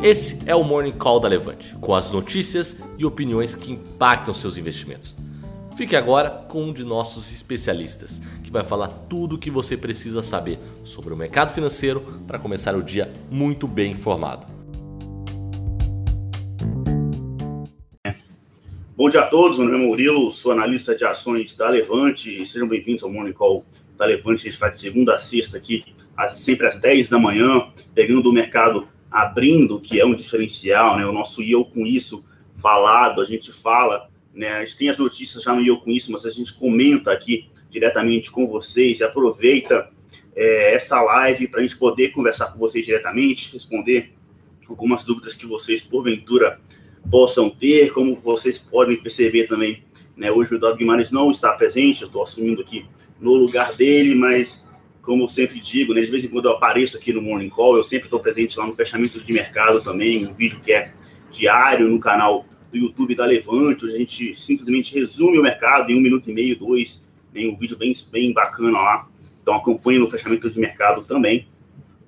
Esse é o Morning Call da Levante, com as notícias e opiniões que impactam seus investimentos. Fique agora com um de nossos especialistas, que vai falar tudo o que você precisa saber sobre o mercado financeiro para começar o dia muito bem informado. Bom dia a todos, meu nome é Murilo, sou analista de ações da Levante. Sejam bem-vindos ao Morning Call da Levante. A gente faz de segunda a sexta aqui, sempre às 10 da manhã, pegando o mercado abrindo, que é um diferencial, né? O nosso eu com isso falado, a gente fala, né? A gente tem as notícias já no eu com isso, mas a gente comenta aqui diretamente com vocês aproveita é, essa live para a gente poder conversar com vocês diretamente, responder algumas dúvidas que vocês, porventura, possam ter. Como vocês podem perceber também, né? Hoje o Eduardo Guimarães não está presente, eu estou assumindo aqui no lugar dele, mas como eu sempre digo, né, de vez em quando eu apareço aqui no Morning Call, eu sempre estou presente lá no fechamento de mercado também, um vídeo que é diário no canal do YouTube da Levante, onde a gente simplesmente resume o mercado em um minuto e meio, dois, tem um vídeo bem, bem bacana lá. Então acompanhe no fechamento de mercado também.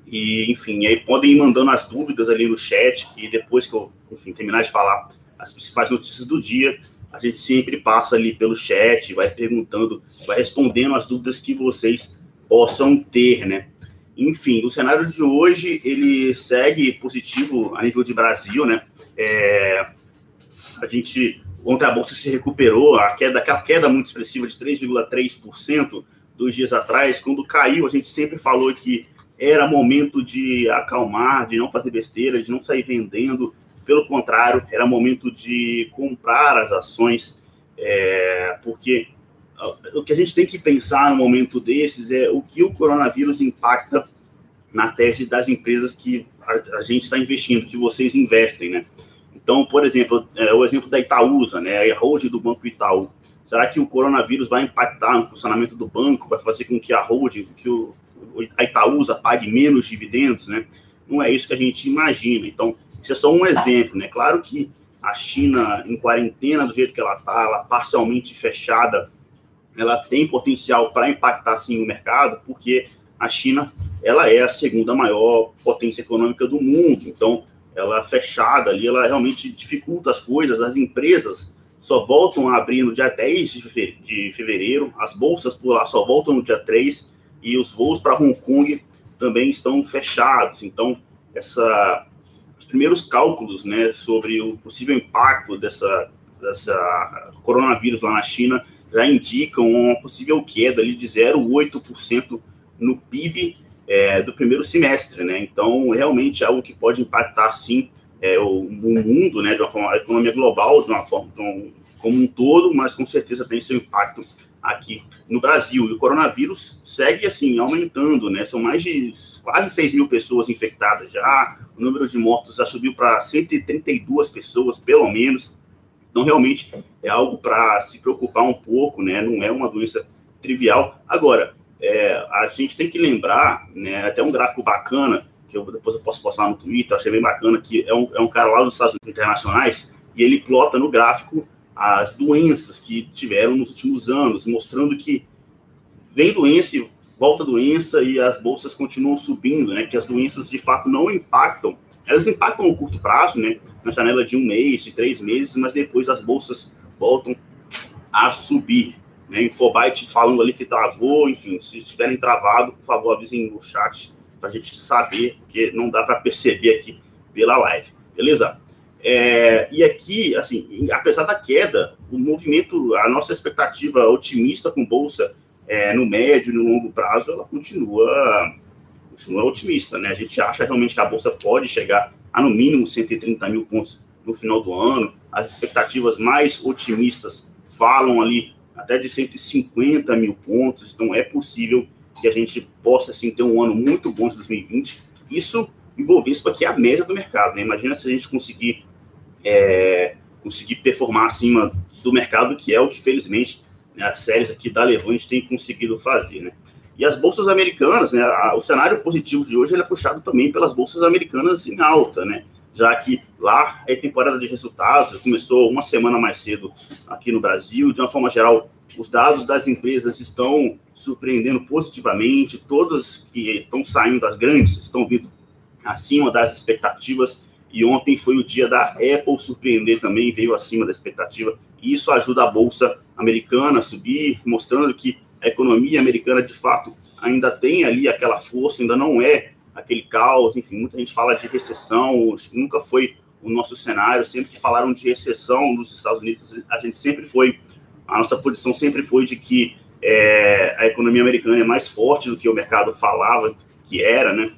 E, enfim, aí podem ir mandando as dúvidas ali no chat, que depois que eu enfim, terminar de falar as principais notícias do dia, a gente sempre passa ali pelo chat, vai perguntando, vai respondendo as dúvidas que vocês possam ter, né? Enfim, o cenário de hoje ele segue positivo a nível de Brasil, né? É, a gente ontem a bolsa se recuperou, a queda, aquela queda muito expressiva de 3,3% dois dias atrás, quando caiu, a gente sempre falou que era momento de acalmar, de não fazer besteira, de não sair vendendo. Pelo contrário, era momento de comprar as ações, é, porque o que a gente tem que pensar no momento desses é o que o coronavírus impacta na tese das empresas que a, a gente está investindo, que vocês investem, né? Então, por exemplo, é, o exemplo da Itaúsa, né? A hold do Banco Itaú. Será que o coronavírus vai impactar no funcionamento do banco, vai fazer com que a hold, que o, a Itaúsa pague menos dividendos, né? Não é isso que a gente imagina. Então, isso é só um exemplo, né? Claro que a China em quarentena do jeito que ela está, ela parcialmente fechada, ela tem potencial para impactar sim o mercado, porque a China ela é a segunda maior potência econômica do mundo. Então, ela fechada ali, ela realmente dificulta as coisas. As empresas só voltam a abrir no dia 10 de fevereiro, as bolsas por lá só voltam no dia 3 e os voos para Hong Kong também estão fechados. Então, essa, os primeiros cálculos né, sobre o possível impacto dessa, dessa coronavírus lá na China já indicam uma possível queda ali de 0,8% no PIB é, do primeiro semestre, né? Então, realmente é algo que pode impactar, sim, é, o, mundo, né, de uma forma, a economia global, de uma forma, de um, como um todo, mas com certeza tem seu impacto aqui no Brasil. E o coronavírus segue, assim, aumentando, né? São mais de quase 6 mil pessoas infectadas já, o número de mortos já subiu para 132 pessoas, pelo menos, então, realmente, é algo para se preocupar um pouco, né? Não é uma doença trivial. Agora, é, a gente tem que lembrar, né? Até um gráfico bacana, que eu, depois eu posso postar no Twitter, achei bem bacana, que é um, é um cara lá dos Estados Unidos Internacionais, e ele plota no gráfico as doenças que tiveram nos últimos anos, mostrando que vem doença e volta doença e as bolsas continuam subindo, né? Que as doenças de fato não impactam elas impactam no curto prazo, né? Na janela de um mês, de três meses, mas depois as bolsas voltam a subir. Né? Infobyte falando ali que travou, enfim, se estiverem travado, por favor, avisem no chat para a gente saber, porque não dá para perceber aqui pela live, beleza? É, e aqui, assim, apesar da queda, o movimento, a nossa expectativa otimista com bolsa é, no médio e no longo prazo, ela continua continua otimista, né? A gente acha realmente que a Bolsa pode chegar a no mínimo 130 mil pontos no final do ano. As expectativas mais otimistas falam ali até de 150 mil pontos, então é possível que a gente possa assim, ter um ano muito bom de 2020. Isso Ibovespa que é a média do mercado, né? Imagina se a gente conseguir é, conseguir performar acima do mercado, que é o que felizmente né, as séries aqui da Levante têm conseguido fazer, né? E as bolsas americanas, né, a, o cenário positivo de hoje é puxado também pelas bolsas americanas em alta, né? Já que lá é temporada de resultados, começou uma semana mais cedo aqui no Brasil. De uma forma geral, os dados das empresas estão surpreendendo positivamente, todas que estão saindo das grandes estão vindo acima das expectativas. E ontem foi o dia da Apple surpreender também, veio acima da expectativa. E isso ajuda a bolsa americana a subir, mostrando que a economia americana de fato ainda tem ali aquela força, ainda não é aquele caos. Enfim, muita gente fala de recessão, nunca foi o nosso cenário. Sempre que falaram de recessão nos Estados Unidos, a gente sempre foi, a nossa posição sempre foi de que é, a economia americana é mais forte do que o mercado falava que era, né?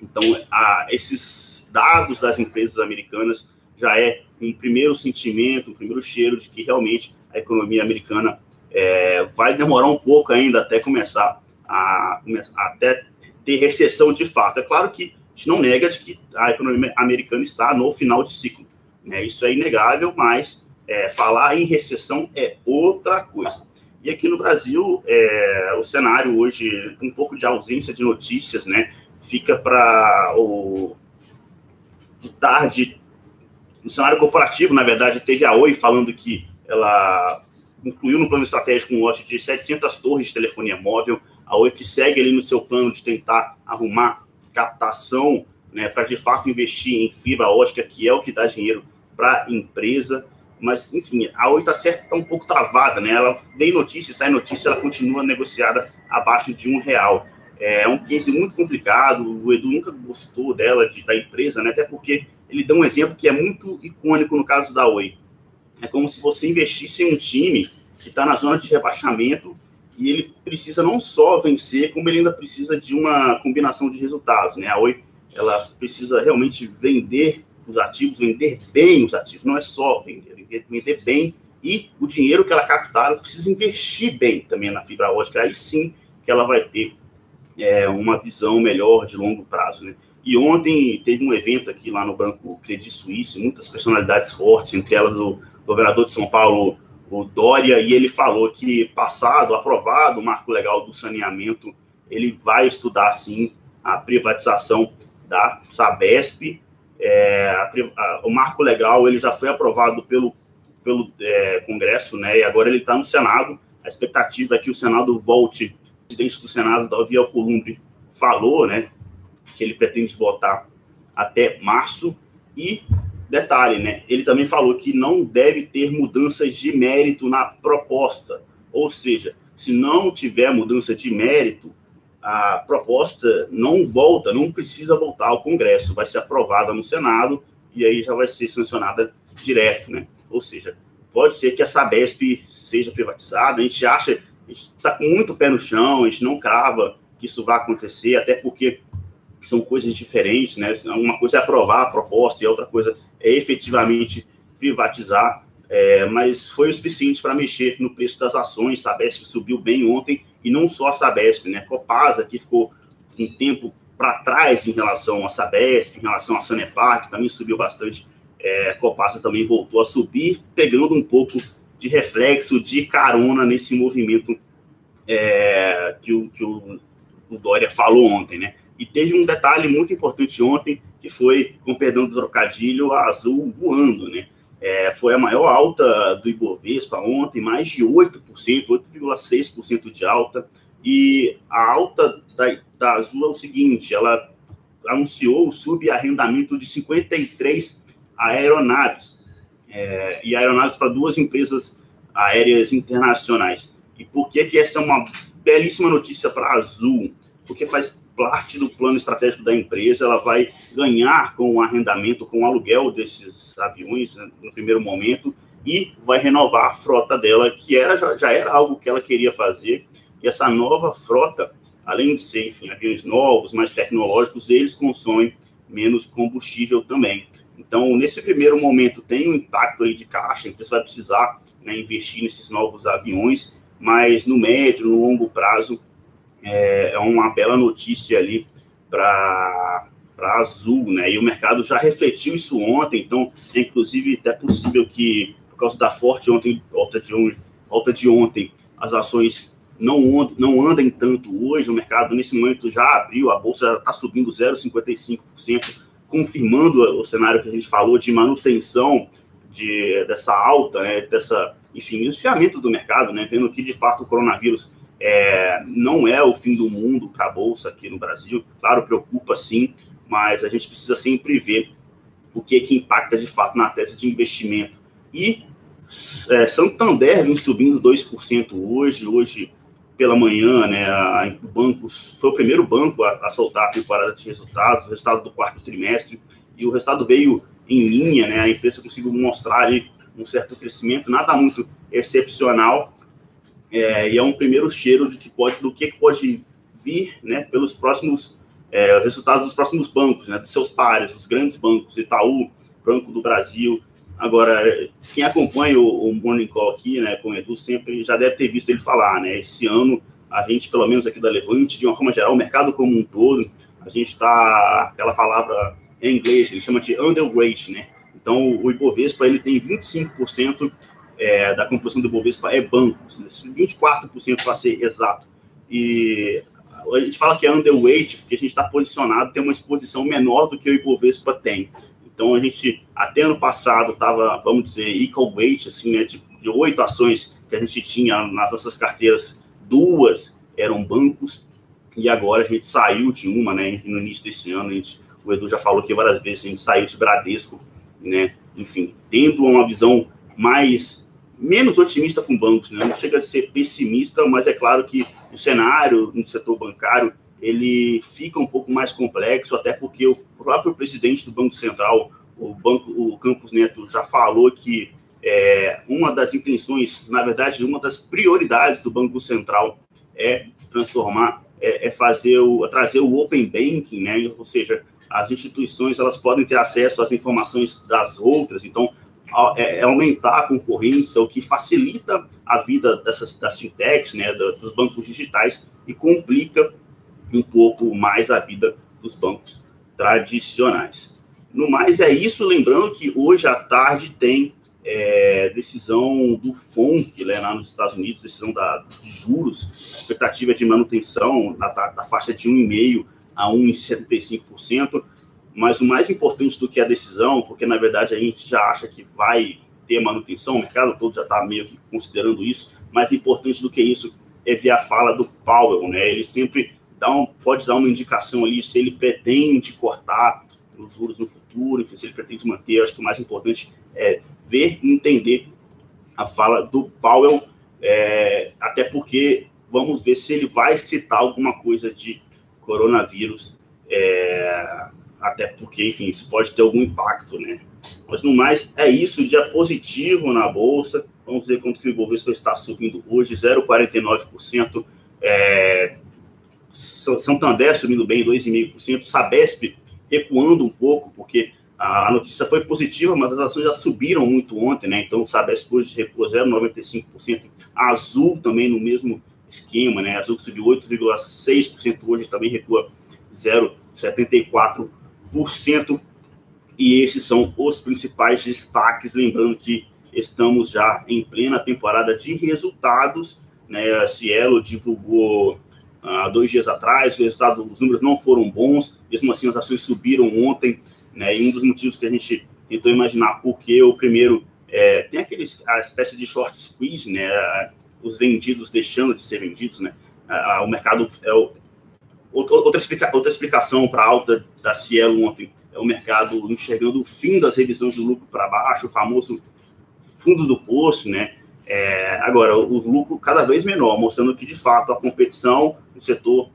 Então, a, esses dados das empresas americanas já é um primeiro sentimento, um primeiro cheiro de que realmente a economia americana é, vai demorar um pouco ainda até começar a, até ter recessão de fato. É claro que a gente não nega de que a economia americana está no final de ciclo, né? Isso é inegável, mas é, falar em recessão é outra coisa. E aqui no Brasil, é, o cenário hoje, um pouco de ausência de notícias, né? Fica para o de tarde, no cenário corporativo, na verdade, teve a Oi falando que ela incluiu no plano estratégico um lote de 700 torres de telefonia móvel, a Oi que segue ali no seu plano de tentar arrumar captação, né, para de fato investir em fibra ótica, que é o que dá dinheiro para a empresa mas enfim, a Oi está tá um pouco travada, né? Ela vem notícia, sai notícia, ela continua negociada abaixo de um real. É um case muito complicado. O Edu nunca gostou dela, de, da empresa, né? Até porque ele dá um exemplo que é muito icônico no caso da Oi. É como se você investisse em um time que está na zona de rebaixamento e ele precisa não só vencer, como ele ainda precisa de uma combinação de resultados, né? A Oi ela precisa realmente vender os ativos, vender bem os ativos, não é só vender, vender bem e o dinheiro que ela captar, ela precisa investir bem também na fibra ótica, aí sim que ela vai ter é, uma visão melhor de longo prazo, né? E ontem teve um evento aqui lá no Banco Credit Suisse, muitas personalidades fortes, entre elas o governador de São Paulo, o Dória, e ele falou que passado, aprovado o marco legal do saneamento, ele vai estudar sim a privatização da Sabesp é, a, a, o marco legal ele já foi aprovado pelo, pelo é, Congresso, né? E agora ele está no Senado. A expectativa é que o Senado volte. O presidente do Senado, Davi Alcolumbre, falou, né? Que ele pretende votar até março. E detalhe, né? Ele também falou que não deve ter mudanças de mérito na proposta. Ou seja, se não tiver mudança de mérito, a proposta não volta, não precisa voltar ao Congresso, vai ser aprovada no Senado e aí já vai ser sancionada direto, né? Ou seja, pode ser que a Sabesp seja privatizada, a gente acha, a gente está com muito pé no chão, a gente não crava que isso vai acontecer, até porque são coisas diferentes, né? Uma coisa é aprovar a proposta e outra coisa é efetivamente privatizar, é, mas foi o suficiente para mexer no preço das ações, Sabesp subiu bem ontem e não só a Sabesp, né? Copasa, que ficou um tempo para trás em relação à Sabesp, em relação à Sanepar, que também subiu bastante. É, Copasa também voltou a subir, pegando um pouco de reflexo, de carona nesse movimento é, que, o, que o, o Dória falou ontem, né? E teve um detalhe muito importante ontem, que foi, com perdão do trocadilho, a Azul voando, né? É, foi a maior alta do Ibovespa ontem, mais de 8%, 8,6% de alta. E a alta da, da Azul é o seguinte: ela anunciou o subarrendamento de 53 aeronaves, é, e aeronaves para duas empresas aéreas internacionais. E por que, que essa é uma belíssima notícia para a Azul? Porque faz parte do plano estratégico da empresa, ela vai ganhar com o arrendamento, com o aluguel desses aviões né, no primeiro momento e vai renovar a frota dela, que era, já, já era algo que ela queria fazer. E essa nova frota, além de ser, enfim, aviões novos, mais tecnológicos, eles consomem menos combustível também. Então, nesse primeiro momento, tem um impacto aí de caixa, a empresa vai precisar né, investir nesses novos aviões, mas no médio, no longo prazo, é, é uma bela notícia ali para para Azul, né? E o mercado já refletiu isso ontem, então é inclusive até possível que por causa da forte ontem, alta de, ontem, alta de ontem, as ações não, não andem tanto hoje, o mercado nesse momento já abriu, a bolsa está subindo 0,55%, confirmando o cenário que a gente falou de manutenção de, dessa alta, né, dessa, enfim, esfriamento do mercado, né, vendo que de fato o coronavírus é, não é o fim do mundo para a Bolsa aqui no Brasil. Claro, preocupa sim, mas a gente precisa sempre ver o que, que impacta de fato na tese de investimento. E é, Santander vem subindo 2% hoje, hoje pela manhã, né, a, o banco foi o primeiro banco a, a, soltar a temporada de resultados, o resultado do quarto trimestre, e o resultado veio em linha, né, a empresa conseguiu mostrar ali um certo crescimento, nada muito excepcional, é, e é um primeiro cheiro de que pode, do que pode vir, né, pelos próximos é, resultados dos próximos bancos, né, dos seus pares, os grandes bancos, Itaú, Banco do Brasil, Agora, quem acompanha o, o Morning Call aqui, né, com o Edu, sempre já deve ter visto ele falar, né? Esse ano, a gente, pelo menos aqui da Levante, de uma forma geral, o mercado como um todo, a gente está, aquela palavra em inglês, ele chama de underweight, né? Então, o Ibovespa, ele tem 25% é, da composição do Ibovespa é bancos, né? 24% para ser exato. E a gente fala que é underweight porque a gente está posicionado, tem uma exposição menor do que o Ibovespa tem. Então a gente até ano passado estava, vamos dizer, equal weight, assim, né, de, de oito ações que a gente tinha nas nossas carteiras, duas eram bancos e agora a gente saiu de uma, né, no início desse ano, a gente, o Edu já falou que várias vezes a gente saiu de Bradesco, né, enfim, tendo uma visão mais menos otimista com bancos, né? Não chega a ser pessimista, mas é claro que o cenário no setor bancário ele fica um pouco mais complexo, até porque o próprio presidente do Banco Central, o banco, o Campos Neto, já falou que é, uma das intenções, na verdade, uma das prioridades do Banco Central é transformar, é, é fazer o, trazer o open banking, né? Ou seja, as instituições elas podem ter acesso às informações das outras, então é, é aumentar a concorrência, o que facilita a vida dessas das fintechs, né, dos bancos digitais e complica um pouco mais a vida dos bancos tradicionais. No mais, é isso. Lembrando que hoje à tarde tem é, decisão do FONC, né, lá nos Estados Unidos, decisão da, de juros, a expectativa é de manutenção na, da faixa de 1,5% a 1,75%. Mas o mais importante do que a decisão, porque na verdade a gente já acha que vai ter manutenção, o mercado todo já está meio que considerando isso, mais importante do que isso é ver a fala do Powell, né? Ele sempre dá um, pode dar uma indicação ali se ele pretende cortar os juros no futuro, enfim, se ele pretende manter. Acho que o mais importante é ver e entender a fala do Powell, é, até porque vamos ver se ele vai citar alguma coisa de coronavírus, é, até porque, enfim, isso pode ter algum impacto, né? Mas no mais, é isso, dia positivo na Bolsa. Vamos ver quanto que o Ibovespa está subindo hoje, 0,49%. É, Santander subindo bem 2,5%, Sabesp recuando um pouco, porque a notícia foi positiva, mas as ações já subiram muito ontem, né? Então Sabesp hoje recua 0,95%, a Azul também no mesmo esquema, né? Azul subiu 8,6%, hoje também recua 0,74%. E esses são os principais destaques, lembrando que estamos já em plena temporada de resultados, né? A Cielo divulgou há dois dias atrás, o resultado, os números não foram bons, mesmo assim as ações subiram ontem, né, e um dos motivos que a gente tentou imaginar porque o primeiro é, tem aquele, a espécie de short squeeze, né, os vendidos deixando de ser vendidos, né, o mercado, é o, outra, explica, outra explicação para a alta da Cielo ontem, é o mercado enxergando o fim das revisões do lucro para baixo, o famoso fundo do poço, né, é, agora, o, lucro cada vez menor, mostrando que, de fato, a competição no setor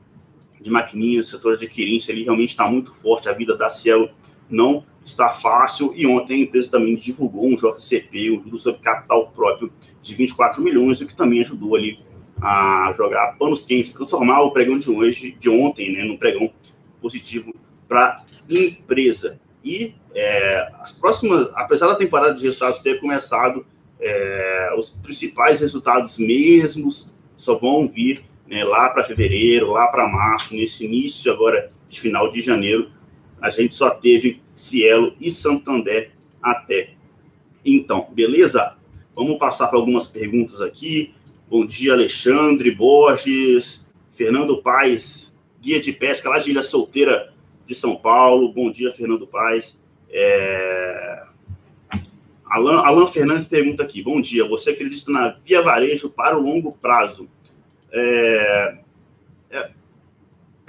de maquininhas, setor de adquirência, ele realmente está muito forte. A vida da Cielo não está fácil. E ontem a empresa também divulgou um JCP, um juro sobre capital próprio de 24 milhões, o que também ajudou ali a jogar panos quentes, transformar o pregão de hoje, de ontem, né, num pregão positivo para a empresa. E é, as próximas, apesar da temporada de resultados ter começado é, os principais resultados mesmos só vão vir né, lá para fevereiro, lá para março, nesse início agora de final de janeiro, a gente só teve Cielo e Santander até então, beleza? Vamos passar para algumas perguntas aqui. Bom dia, Alexandre Borges, Fernando Paes, guia de pesca lá de Ilha Solteira de São Paulo. Bom dia, Fernando Paes. É... Alan, Alan Fernandes pergunta aqui: Bom dia, você acredita na Via Varejo para o longo prazo? É, é,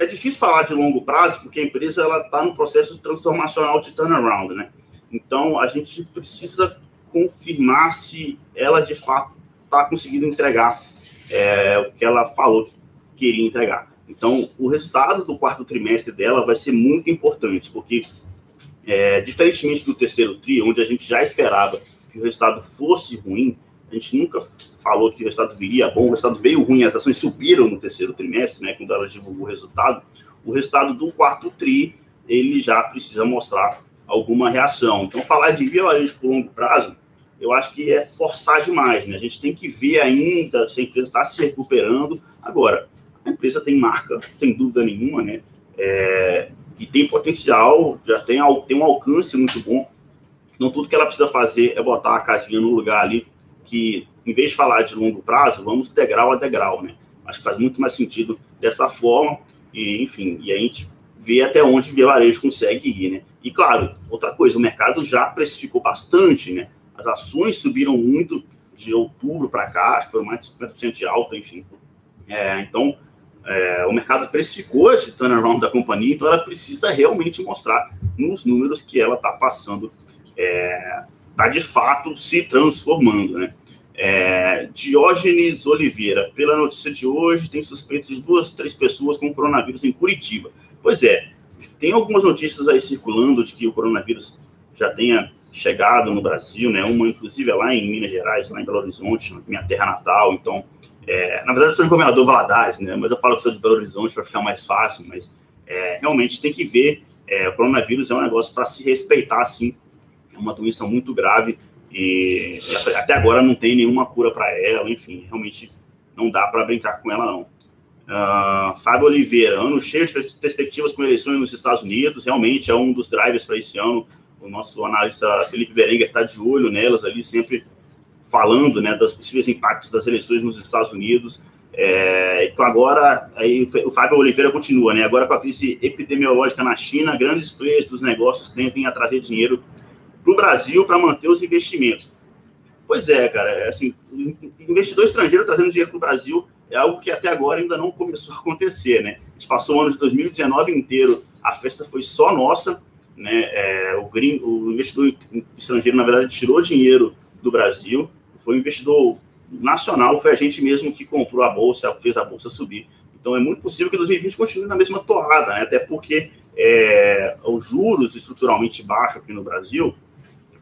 é difícil falar de longo prazo porque a empresa ela está no processo transformacional de turnaround, né? Então, a gente precisa confirmar se ela, de fato, está conseguindo entregar é, o que ela falou que queria entregar. Então, o resultado do quarto trimestre dela vai ser muito importante, porque, é, diferentemente do terceiro TRI, onde a gente já esperava que o resultado fosse ruim, a gente nunca falou que o resultado viria bom, o resultado veio ruim, as ações subiram no terceiro trimestre, né, quando ela divulgou o resultado. O resultado do quarto TRI, ele já precisa mostrar alguma reação. Então, falar de via varejo por longo prazo, eu acho que é forçar demais, né? A gente tem que ver ainda se a empresa está se recuperando. Agora, a empresa tem marca, sem dúvida nenhuma, né? É, e tem potencial, já tem, tem um alcance muito bom. Então, tudo que ela precisa fazer é botar a casinha no lugar ali que, em vez de falar de longo prazo, vamos degrau a degrau, né? Acho que faz muito mais sentido dessa forma. E, enfim, e a gente vê até onde o Varejo consegue ir, né? E, claro, outra coisa, o mercado já precificou bastante, né? As ações subiram muito de outubro para cá, acho que foram mais de 50% de alta, enfim. É, então, é, o mercado precificou esse turnaround da companhia, então ela precisa realmente mostrar nos números que ela está passando, está é, tá de fato se transformando, né? É, Diógenes Oliveira, pela notícia de hoje, tem suspeito de duas, três pessoas com coronavírus em Curitiba. Pois é, tem algumas notícias aí circulando de que o coronavírus já tenha chegado no Brasil, né? Uma, inclusive, é lá em Minas Gerais, lá em Belo Horizonte, minha terra natal. Então, é, na verdade, eu sou governador Valadares, né? Mas eu falo que sou de Belo Horizonte para ficar mais fácil. Mas é, realmente tem que ver. É, o coronavírus é um negócio para se respeitar, assim. É uma doença muito grave e, até agora não tem nenhuma cura para ela. Enfim, realmente não dá para brincar com ela, não. Uh, Fábio Oliveira, ano cheio de perspectivas com eleições nos Estados Unidos, realmente é um dos drivers para esse ano. O nosso analista Felipe Berenguer está de olho nelas ali, sempre falando né, dos possíveis impactos das eleições nos Estados Unidos. É, então agora, aí o Fábio Oliveira continua, né? Agora com a crise epidemiológica na China, grandes players dos negócios tendem a trazer dinheiro para o Brasil para manter os investimentos. Pois é, cara, é assim, investidor estrangeiro trazendo dinheiro para o Brasil é algo que até agora ainda não começou a acontecer, né? A gente passou o ano de 2019 inteiro, a festa foi só nossa, né? É, o, green, o investidor estrangeiro, na verdade, tirou dinheiro do Brasil, foi um investidor nacional, foi a gente mesmo que comprou a bolsa, fez a bolsa subir. Então é muito possível que 2020 continue na mesma toada, né? até porque é, os juros estruturalmente baixos aqui no Brasil,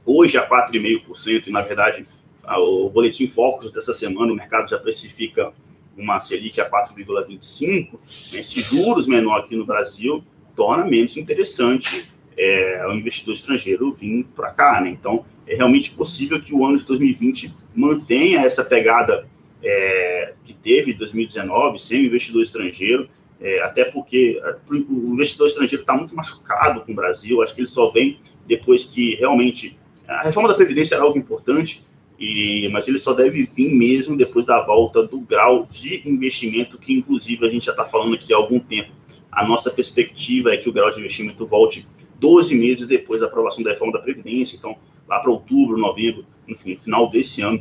hoje a 4,5%, e na verdade o boletim Focus dessa semana, o mercado já precifica uma Selic a 4,25%, né? esses juros menor aqui no Brasil torna menos interessante é, o investidor estrangeiro vir para cá, né? Então, é realmente possível que o ano de 2020 mantenha essa pegada é, que teve em 2019, sem investidor estrangeiro, é, até porque o investidor estrangeiro está muito machucado com o Brasil, acho que ele só vem depois que realmente a reforma da Previdência era algo importante, e, mas ele só deve vir mesmo depois da volta do grau de investimento, que inclusive a gente já está falando aqui há algum tempo. A nossa perspectiva é que o grau de investimento volte 12 meses depois da aprovação da reforma da Previdência. Então, lá para outubro, novembro, enfim, final desse ano,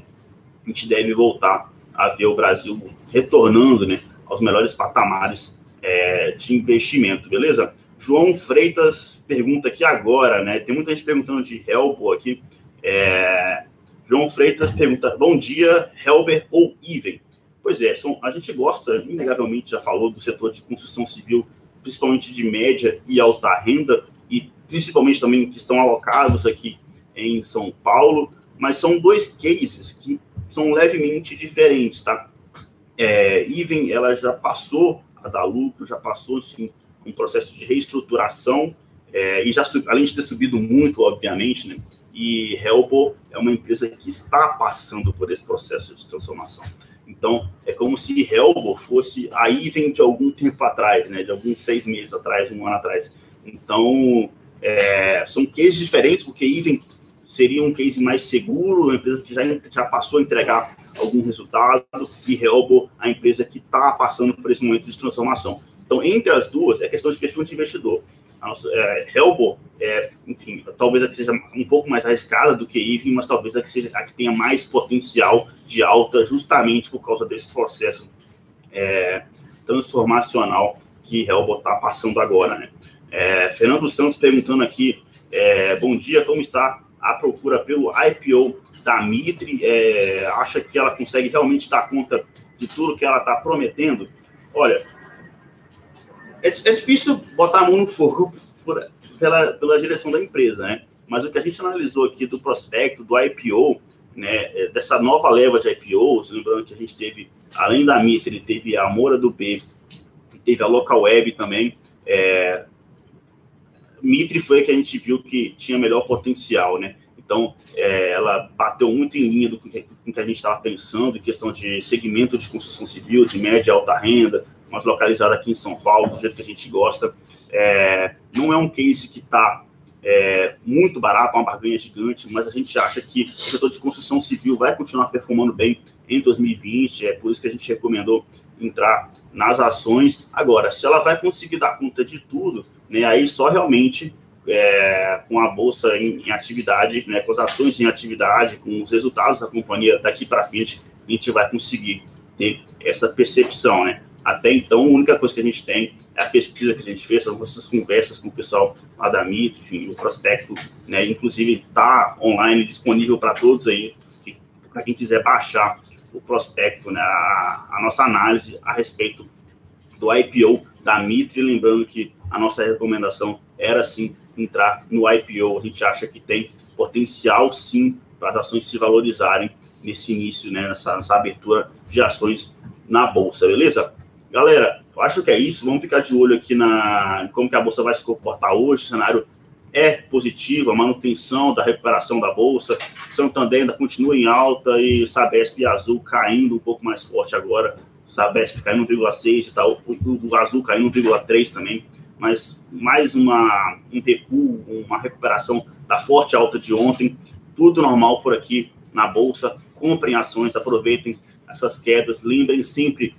a gente deve voltar a ver o Brasil retornando né, aos melhores patamares é, de investimento, beleza? João Freitas pergunta aqui agora, né? Tem muita gente perguntando de Helbo aqui. É, João Freitas pergunta: Bom dia, Helber ou Even? Pois é, são, a gente gosta, inegavelmente, já falou do setor de construção civil, principalmente de média e alta renda, e principalmente também que estão alocados aqui em São Paulo, mas são dois cases que são levemente diferentes, tá? É, Even, ela já passou a dar lucro, já passou, assim, um processo de reestruturação, é, e já, além de ter subido muito, obviamente, né? E Helbo é uma empresa que está passando por esse processo de transformação. Então, é como se Helbo fosse a Even de algum tempo atrás, né? De alguns seis meses atrás, um ano atrás. Então, é, são cases diferentes, porque Even seria um case mais seguro, uma empresa que já, já passou a entregar algum resultado, e Helbo, a empresa que está passando por esse momento de transformação. Então, entre as duas, é questão de perfil de investidor. Nossa, é, Helbo, é, enfim, talvez a que seja um pouco mais arriscada do que Even, mas talvez a que seja a que tenha mais potencial de alta, justamente por causa desse processo é, transformacional que Helbo está passando agora, né? É, Fernando Santos perguntando aqui É, bom dia, como está a procura pelo IPO da Mitre? É, acha que ela consegue realmente dar conta de tudo que ela está prometendo? Olha, é, é, difícil botar a mão no fogo por, pela, pela direção da empresa, né? Mas o que a gente analisou aqui do prospecto, do IPO, né, é, dessa nova leva de IPOs, lembrando que a gente teve, além da Mitre, teve a Moura do B, teve a Local Web também. É, Mitre foi a que a gente viu que tinha melhor potencial, né? Então, é, ela bateu muito em linha do que, que a gente estava pensando, em questão de segmento de construção civil, de média e alta renda, mas localizada aqui em São Paulo, do jeito que a gente gosta. É, não é um case que está é, muito barato, uma barganha gigante, mas a gente acha que o setor de construção civil vai continuar performando bem em 2020, é por isso que a gente recomendou entrar nas ações. Agora, se ela vai conseguir dar conta de tudo, né, aí só realmente é, com a bolsa em, em, atividade, né, com as ações em atividade, com os resultados da companhia daqui para frente, a gente vai conseguir ter essa percepção, né? Até então, a única coisa que a gente tem é a pesquisa que a gente fez, essas conversas com o pessoal lá da MIT, enfim, o prospecto, né? Inclusive, está online, disponível para todos aí, para quem quiser baixar o prospecto, né? A, a, nossa análise a respeito do IPO da Mitre, lembrando que a nossa recomendação era sim entrar no IPO. A gente acha que tem potencial sim para as ações se valorizarem nesse início, né? Nessa, nessa abertura de ações na bolsa, beleza? Galera, eu acho que é isso. Vamos ficar de olho aqui na como que a bolsa vai se comportar hoje. Cenário é positivo, a manutenção da recuperação da bolsa. Santander ainda continua em alta e Sabesp e Azul caindo um pouco mais forte agora. Sabesp caindo 1,6 e tal, o, o Azul caindo 1,3 também. Mas mais uma, um recuo, uma recuperação da forte alta de ontem. Tudo normal por aqui na bolsa. Comprem ações, aproveitem essas quedas. Lembrem sempre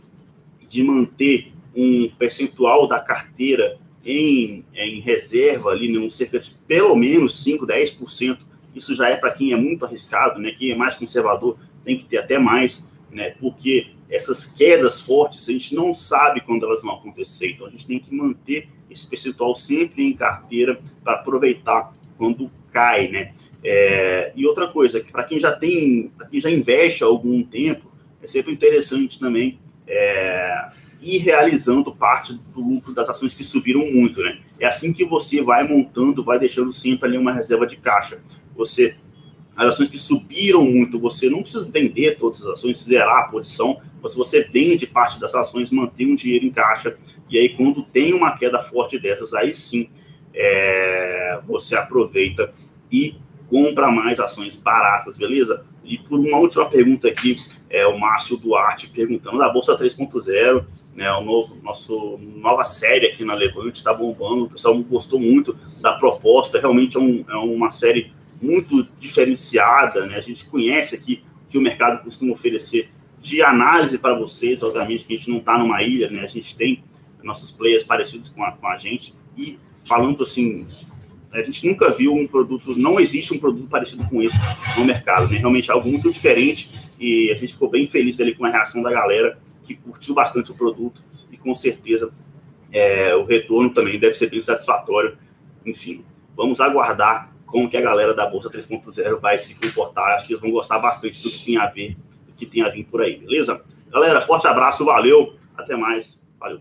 de manter um percentual da carteira em, em reserva ali, né, um cerca de pelo menos 5, 10%. Isso já é para quem é muito arriscado, né? Quem é mais conservador tem que ter até mais, né? Porque essas quedas fortes a gente não sabe quando elas vão acontecer. Então a gente tem que manter esse percentual sempre em carteira para aproveitar quando cai, né? É, e outra coisa, que para quem já tem, para quem já investe há algum tempo, é sempre interessante também é, ir realizando parte do lucro das ações que subiram muito, né? É assim que você vai montando, vai deixando sempre ali uma reserva de caixa. Você, as ações que subiram muito, você não precisa vender todas as ações, zerar a posição, mas você vende parte das ações, mantém um dinheiro em caixa, e aí quando tem uma queda forte dessas, aí sim é, você aproveita e compra mais ações baratas, beleza? E por uma última pergunta aqui, é o Márcio Duarte perguntando da Bolsa 3.0, né, o novo, nosso nova série aqui na Levante, está bombando, o pessoal gostou muito da proposta, realmente é, um, é uma série muito diferenciada, né, a gente conhece aqui que o mercado costuma oferecer de análise para vocês, obviamente que a gente não está numa ilha, né, a gente tem nossos players parecidos com a, com a gente, e falando assim, a gente nunca viu um produto, não existe um produto parecido com esse no mercado, né? Realmente é algo muito diferente e a gente ficou bem feliz ali com a reação da galera que curtiu bastante o produto e com certeza é, o retorno também deve ser bem satisfatório. Enfim, vamos aguardar como que a galera da Bolsa 3.0 vai se comportar. Acho que eles vão gostar bastante do que tem a ver, do que tem a vir por aí, beleza? Galera, forte abraço, valeu, até mais, valeu.